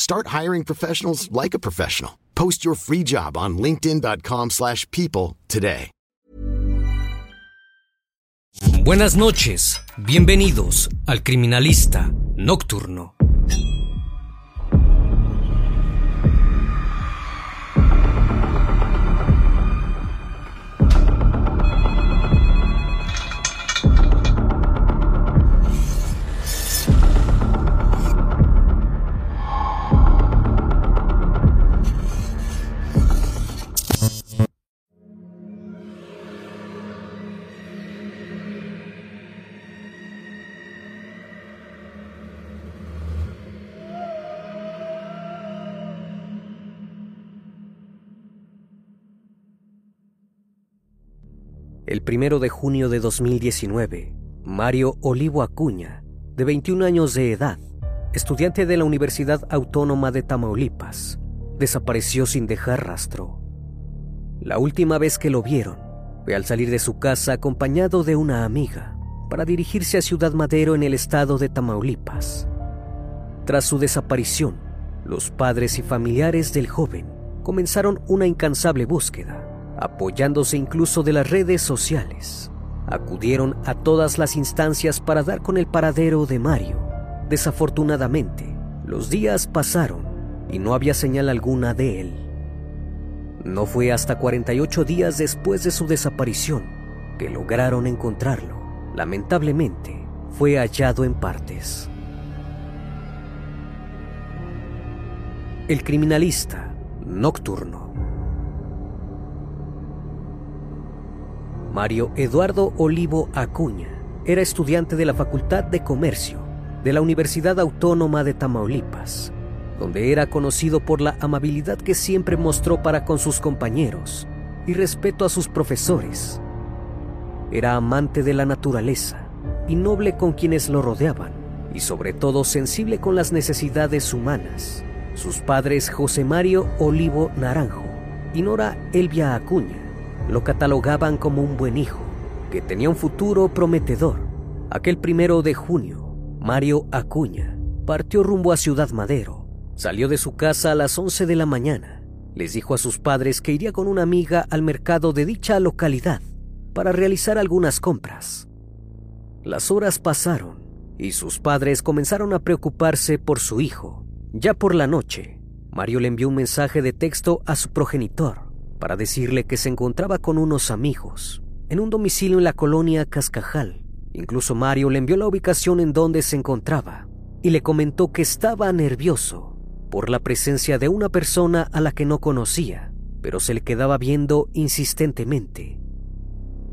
Start hiring professionals like a professional. Post your free job on linkedin.com/people slash people today. Buenas noches, bienvenidos al Criminalista Nocturno. El primero de junio de 2019, Mario Olivo Acuña, de 21 años de edad, estudiante de la Universidad Autónoma de Tamaulipas, desapareció sin dejar rastro. La última vez que lo vieron fue al salir de su casa acompañado de una amiga para dirigirse a Ciudad Madero en el estado de Tamaulipas. Tras su desaparición, los padres y familiares del joven comenzaron una incansable búsqueda apoyándose incluso de las redes sociales. Acudieron a todas las instancias para dar con el paradero de Mario. Desafortunadamente, los días pasaron y no había señal alguna de él. No fue hasta 48 días después de su desaparición que lograron encontrarlo. Lamentablemente, fue hallado en partes. El criminalista nocturno. Mario Eduardo Olivo Acuña era estudiante de la Facultad de Comercio de la Universidad Autónoma de Tamaulipas, donde era conocido por la amabilidad que siempre mostró para con sus compañeros y respeto a sus profesores. Era amante de la naturaleza y noble con quienes lo rodeaban, y sobre todo sensible con las necesidades humanas. Sus padres José Mario Olivo Naranjo y Nora Elvia Acuña lo catalogaban como un buen hijo, que tenía un futuro prometedor. Aquel primero de junio, Mario Acuña partió rumbo a Ciudad Madero. Salió de su casa a las 11 de la mañana. Les dijo a sus padres que iría con una amiga al mercado de dicha localidad para realizar algunas compras. Las horas pasaron y sus padres comenzaron a preocuparse por su hijo. Ya por la noche, Mario le envió un mensaje de texto a su progenitor para decirle que se encontraba con unos amigos en un domicilio en la colonia Cascajal. Incluso Mario le envió la ubicación en donde se encontraba y le comentó que estaba nervioso por la presencia de una persona a la que no conocía, pero se le quedaba viendo insistentemente.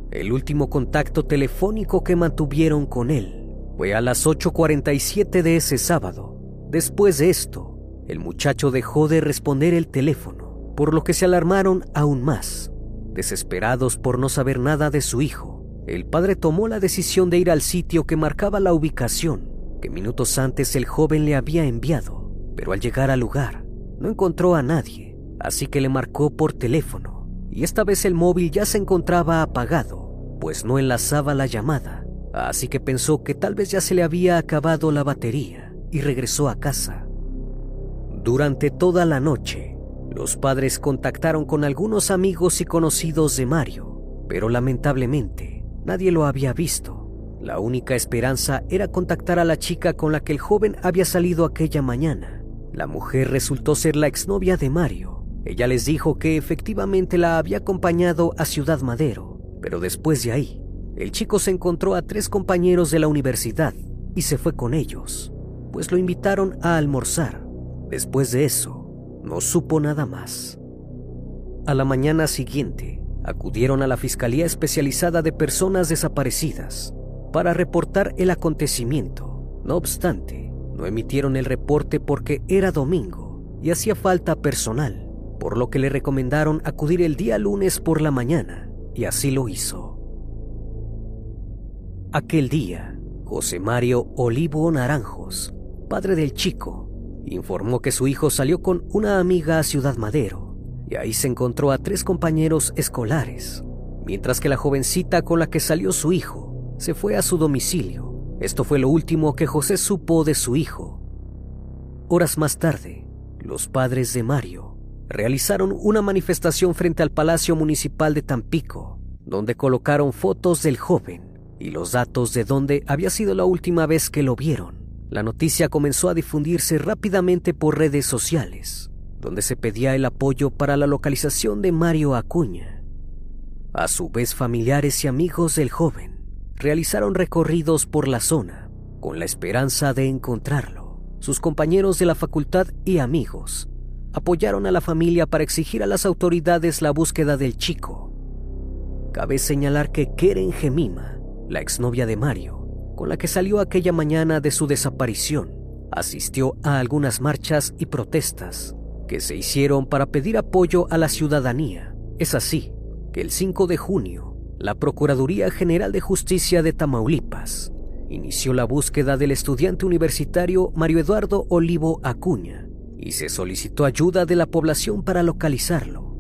El último contacto telefónico que mantuvieron con él fue a las 8.47 de ese sábado. Después de esto, el muchacho dejó de responder el teléfono por lo que se alarmaron aún más. Desesperados por no saber nada de su hijo, el padre tomó la decisión de ir al sitio que marcaba la ubicación que minutos antes el joven le había enviado, pero al llegar al lugar no encontró a nadie, así que le marcó por teléfono y esta vez el móvil ya se encontraba apagado, pues no enlazaba la llamada, así que pensó que tal vez ya se le había acabado la batería y regresó a casa. Durante toda la noche, los padres contactaron con algunos amigos y conocidos de Mario, pero lamentablemente nadie lo había visto. La única esperanza era contactar a la chica con la que el joven había salido aquella mañana. La mujer resultó ser la exnovia de Mario. Ella les dijo que efectivamente la había acompañado a Ciudad Madero, pero después de ahí, el chico se encontró a tres compañeros de la universidad y se fue con ellos, pues lo invitaron a almorzar. Después de eso, no supo nada más. A la mañana siguiente, acudieron a la Fiscalía Especializada de Personas Desaparecidas para reportar el acontecimiento. No obstante, no emitieron el reporte porque era domingo y hacía falta personal, por lo que le recomendaron acudir el día lunes por la mañana, y así lo hizo. Aquel día, José Mario Olivo Naranjos, padre del chico, informó que su hijo salió con una amiga a Ciudad Madero y ahí se encontró a tres compañeros escolares, mientras que la jovencita con la que salió su hijo se fue a su domicilio. Esto fue lo último que José supo de su hijo. Horas más tarde, los padres de Mario realizaron una manifestación frente al Palacio Municipal de Tampico, donde colocaron fotos del joven y los datos de dónde había sido la última vez que lo vieron. La noticia comenzó a difundirse rápidamente por redes sociales, donde se pedía el apoyo para la localización de Mario Acuña. A su vez, familiares y amigos del joven realizaron recorridos por la zona con la esperanza de encontrarlo. Sus compañeros de la facultad y amigos apoyaron a la familia para exigir a las autoridades la búsqueda del chico. Cabe señalar que Keren Gemima, la exnovia de Mario, con la que salió aquella mañana de su desaparición, asistió a algunas marchas y protestas que se hicieron para pedir apoyo a la ciudadanía. Es así que el 5 de junio, la Procuraduría General de Justicia de Tamaulipas inició la búsqueda del estudiante universitario Mario Eduardo Olivo Acuña y se solicitó ayuda de la población para localizarlo.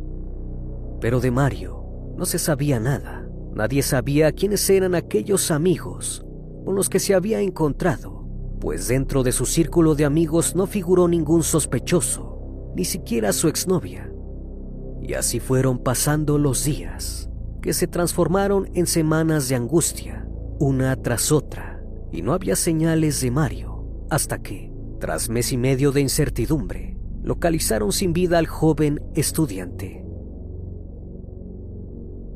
Pero de Mario no se sabía nada. Nadie sabía quiénes eran aquellos amigos con los que se había encontrado, pues dentro de su círculo de amigos no figuró ningún sospechoso, ni siquiera su exnovia. Y así fueron pasando los días, que se transformaron en semanas de angustia, una tras otra, y no había señales de Mario, hasta que, tras mes y medio de incertidumbre, localizaron sin vida al joven estudiante.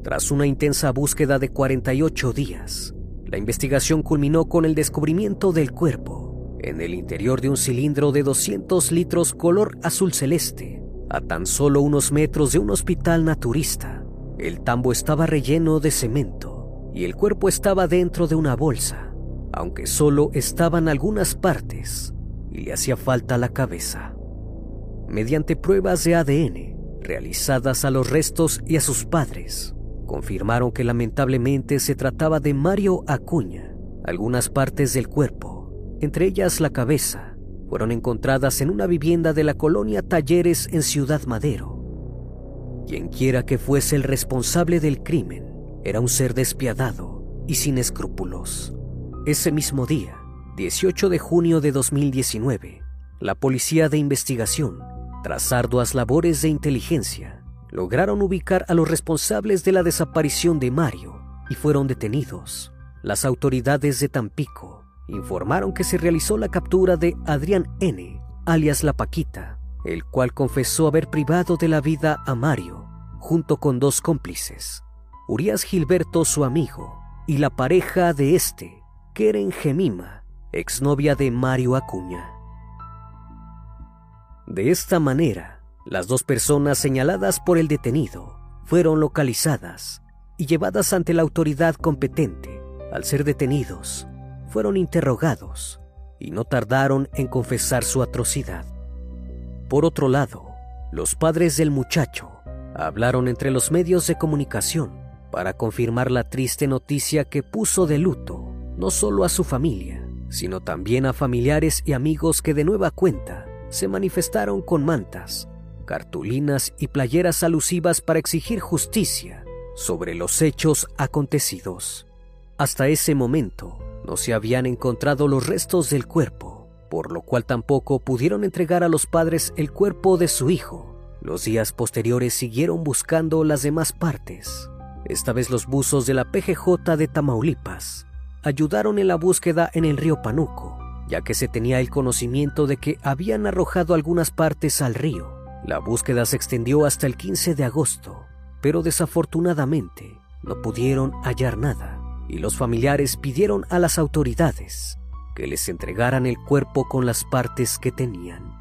Tras una intensa búsqueda de 48 días, la investigación culminó con el descubrimiento del cuerpo en el interior de un cilindro de 200 litros color azul celeste, a tan solo unos metros de un hospital naturista. El tambo estaba relleno de cemento y el cuerpo estaba dentro de una bolsa, aunque solo estaban algunas partes y le hacía falta la cabeza. Mediante pruebas de ADN realizadas a los restos y a sus padres, confirmaron que lamentablemente se trataba de Mario Acuña. Algunas partes del cuerpo, entre ellas la cabeza, fueron encontradas en una vivienda de la colonia Talleres en Ciudad Madero. Quienquiera que fuese el responsable del crimen, era un ser despiadado y sin escrúpulos. Ese mismo día, 18 de junio de 2019, la Policía de Investigación, tras arduas labores de inteligencia, lograron ubicar a los responsables de la desaparición de Mario y fueron detenidos. Las autoridades de Tampico informaron que se realizó la captura de Adrián N., alias La Paquita, el cual confesó haber privado de la vida a Mario, junto con dos cómplices, Urias Gilberto, su amigo, y la pareja de este, Keren Gemima, exnovia de Mario Acuña. De esta manera, las dos personas señaladas por el detenido fueron localizadas y llevadas ante la autoridad competente. Al ser detenidos, fueron interrogados y no tardaron en confesar su atrocidad. Por otro lado, los padres del muchacho hablaron entre los medios de comunicación para confirmar la triste noticia que puso de luto no solo a su familia, sino también a familiares y amigos que de nueva cuenta se manifestaron con mantas cartulinas y playeras alusivas para exigir justicia sobre los hechos acontecidos. Hasta ese momento no se habían encontrado los restos del cuerpo, por lo cual tampoco pudieron entregar a los padres el cuerpo de su hijo. Los días posteriores siguieron buscando las demás partes. Esta vez los buzos de la PGJ de Tamaulipas ayudaron en la búsqueda en el río Panuco, ya que se tenía el conocimiento de que habían arrojado algunas partes al río. La búsqueda se extendió hasta el 15 de agosto, pero desafortunadamente no pudieron hallar nada y los familiares pidieron a las autoridades que les entregaran el cuerpo con las partes que tenían.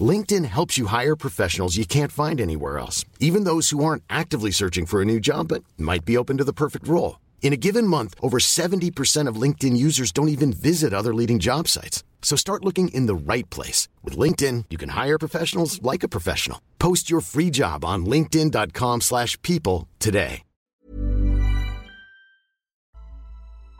LinkedIn helps you hire professionals you can't find anywhere else, even those who aren't actively searching for a new job but might be open to the perfect role. In a given month, over 70% of LinkedIn users don't even visit other leading job sites. So start looking in the right place. With LinkedIn, you can hire professionals like a professional. Post your free job on linkedin.com slash people today.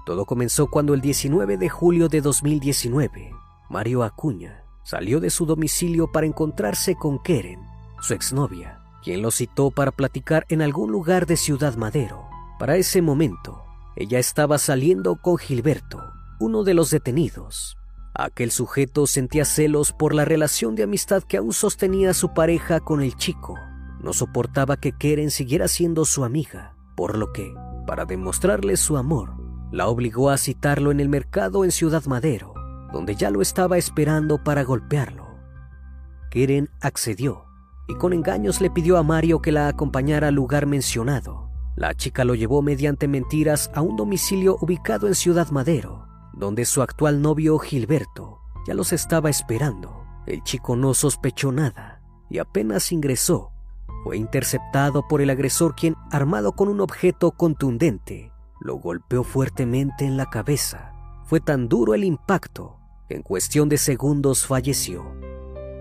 Todo comenzó cuando el 19 de julio de 2019, Mario Acuña salió de su domicilio para encontrarse con Keren, su exnovia, quien lo citó para platicar en algún lugar de Ciudad Madero. Para ese momento, ella estaba saliendo con Gilberto, uno de los detenidos. Aquel sujeto sentía celos por la relación de amistad que aún sostenía su pareja con el chico. No soportaba que Keren siguiera siendo su amiga, por lo que, para demostrarle su amor, la obligó a citarlo en el mercado en Ciudad Madero donde ya lo estaba esperando para golpearlo. Keren accedió y con engaños le pidió a Mario que la acompañara al lugar mencionado. La chica lo llevó mediante mentiras a un domicilio ubicado en Ciudad Madero, donde su actual novio Gilberto ya los estaba esperando. El chico no sospechó nada y apenas ingresó, fue interceptado por el agresor quien, armado con un objeto contundente, lo golpeó fuertemente en la cabeza. Fue tan duro el impacto en cuestión de segundos falleció.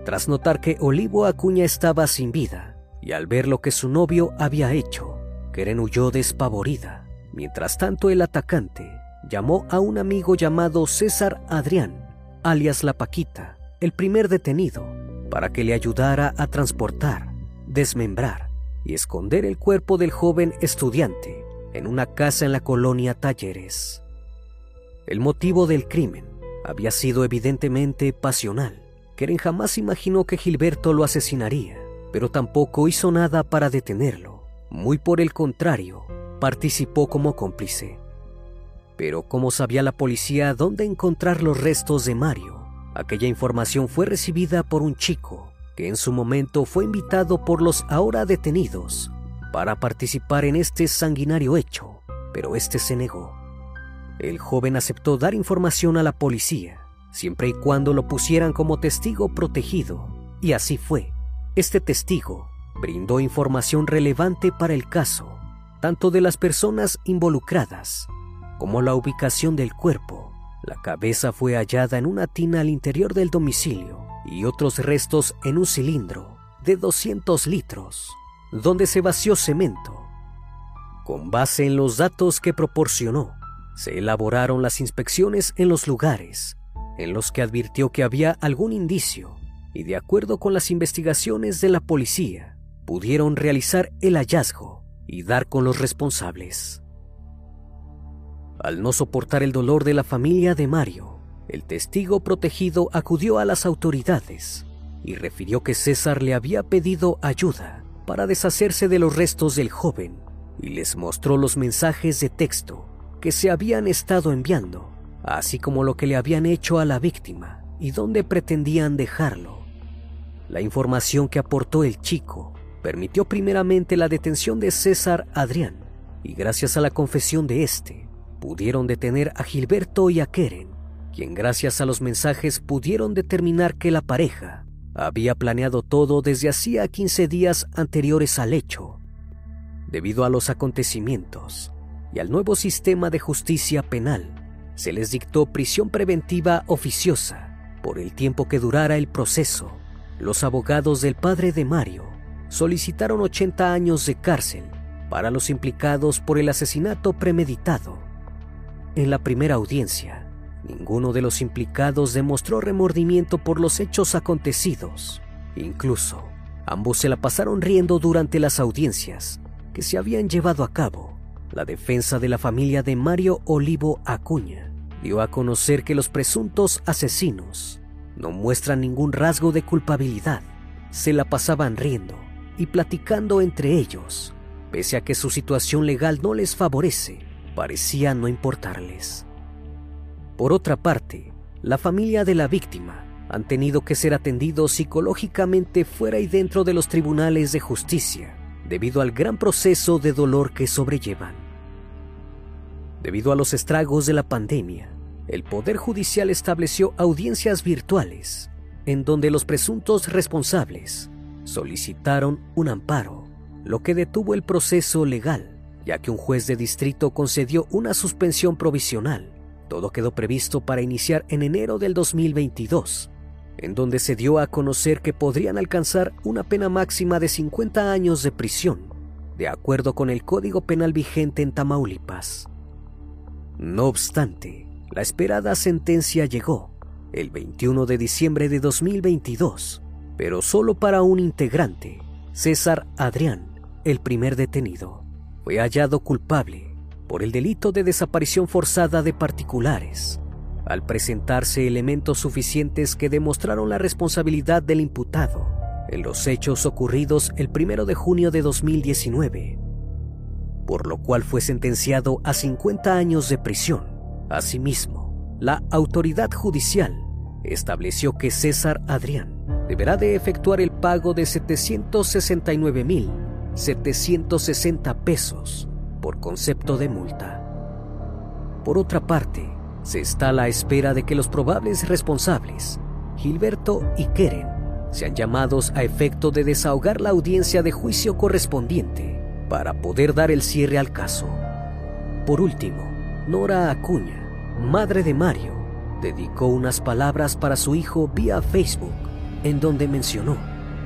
Tras notar que Olivo Acuña estaba sin vida y al ver lo que su novio había hecho, Keren huyó despavorida. Mientras tanto, el atacante llamó a un amigo llamado César Adrián, alias La Paquita, el primer detenido, para que le ayudara a transportar, desmembrar y esconder el cuerpo del joven estudiante en una casa en la colonia Talleres. El motivo del crimen había sido evidentemente pasional. Keren jamás imaginó que Gilberto lo asesinaría, pero tampoco hizo nada para detenerlo. Muy por el contrario, participó como cómplice. Pero ¿cómo sabía la policía dónde encontrar los restos de Mario? Aquella información fue recibida por un chico que en su momento fue invitado por los ahora detenidos para participar en este sanguinario hecho, pero este se negó. El joven aceptó dar información a la policía, siempre y cuando lo pusieran como testigo protegido, y así fue. Este testigo brindó información relevante para el caso, tanto de las personas involucradas como la ubicación del cuerpo. La cabeza fue hallada en una tina al interior del domicilio y otros restos en un cilindro de 200 litros, donde se vació cemento. Con base en los datos que proporcionó, se elaboraron las inspecciones en los lugares en los que advirtió que había algún indicio y de acuerdo con las investigaciones de la policía, pudieron realizar el hallazgo y dar con los responsables. Al no soportar el dolor de la familia de Mario, el testigo protegido acudió a las autoridades y refirió que César le había pedido ayuda para deshacerse de los restos del joven y les mostró los mensajes de texto que se habían estado enviando, así como lo que le habían hecho a la víctima y dónde pretendían dejarlo. La información que aportó el chico permitió primeramente la detención de César Adrián y gracias a la confesión de este pudieron detener a Gilberto y a Keren, quien gracias a los mensajes pudieron determinar que la pareja había planeado todo desde hacía 15 días anteriores al hecho. Debido a los acontecimientos al nuevo sistema de justicia penal, se les dictó prisión preventiva oficiosa por el tiempo que durara el proceso. Los abogados del padre de Mario solicitaron 80 años de cárcel para los implicados por el asesinato premeditado. En la primera audiencia, ninguno de los implicados demostró remordimiento por los hechos acontecidos. Incluso, ambos se la pasaron riendo durante las audiencias que se habían llevado a cabo. La defensa de la familia de Mario Olivo Acuña dio a conocer que los presuntos asesinos no muestran ningún rasgo de culpabilidad. Se la pasaban riendo y platicando entre ellos, pese a que su situación legal no les favorece, parecía no importarles. Por otra parte, la familia de la víctima han tenido que ser atendidos psicológicamente fuera y dentro de los tribunales de justicia, debido al gran proceso de dolor que sobrellevan. Debido a los estragos de la pandemia, el Poder Judicial estableció audiencias virtuales, en donde los presuntos responsables solicitaron un amparo, lo que detuvo el proceso legal, ya que un juez de distrito concedió una suspensión provisional. Todo quedó previsto para iniciar en enero del 2022, en donde se dio a conocer que podrían alcanzar una pena máxima de 50 años de prisión, de acuerdo con el Código Penal vigente en Tamaulipas. No obstante, la esperada sentencia llegó el 21 de diciembre de 2022, pero solo para un integrante, César Adrián, el primer detenido. Fue hallado culpable por el delito de desaparición forzada de particulares, al presentarse elementos suficientes que demostraron la responsabilidad del imputado en los hechos ocurridos el 1 de junio de 2019, por lo cual fue sentenciado a 50 años de prisión. Asimismo, la autoridad judicial estableció que César Adrián deberá de efectuar el pago de 769.760 pesos por concepto de multa. Por otra parte, se está a la espera de que los probables responsables, Gilberto y Keren, sean llamados a efecto de desahogar la audiencia de juicio correspondiente para poder dar el cierre al caso. Por último, Nora Acuña, madre de Mario, dedicó unas palabras para su hijo vía Facebook, en donde mencionó,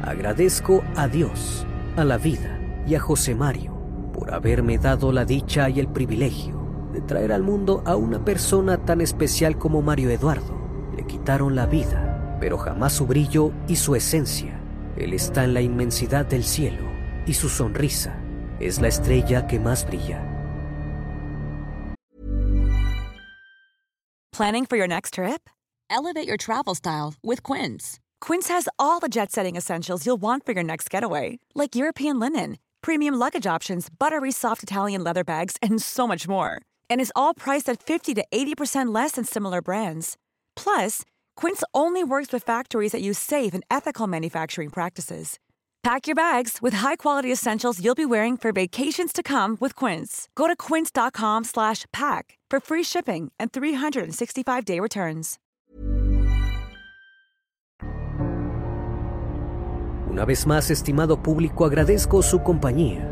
agradezco a Dios, a la vida y a José Mario por haberme dado la dicha y el privilegio de traer al mundo a una persona tan especial como Mario Eduardo. Le quitaron la vida, pero jamás su brillo y su esencia. Él está en la inmensidad del cielo y su sonrisa es la estrella que más brilla. Planning for your next trip? Elevate your travel style with Quince. Quince has all the jet setting essentials you'll want for your next getaway, like European linen, premium luggage options, buttery soft Italian leather bags, and so much more. And is all priced at 50 to 80% less than similar brands. Plus, Quince only works with factories that use safe and ethical manufacturing practices. Pack your bags with high-quality essentials you'll be wearing for vacations to come with Quince. Go to quince.com/pack for free shipping and 365-day returns. Una vez más, estimado público, agradezco su compañía.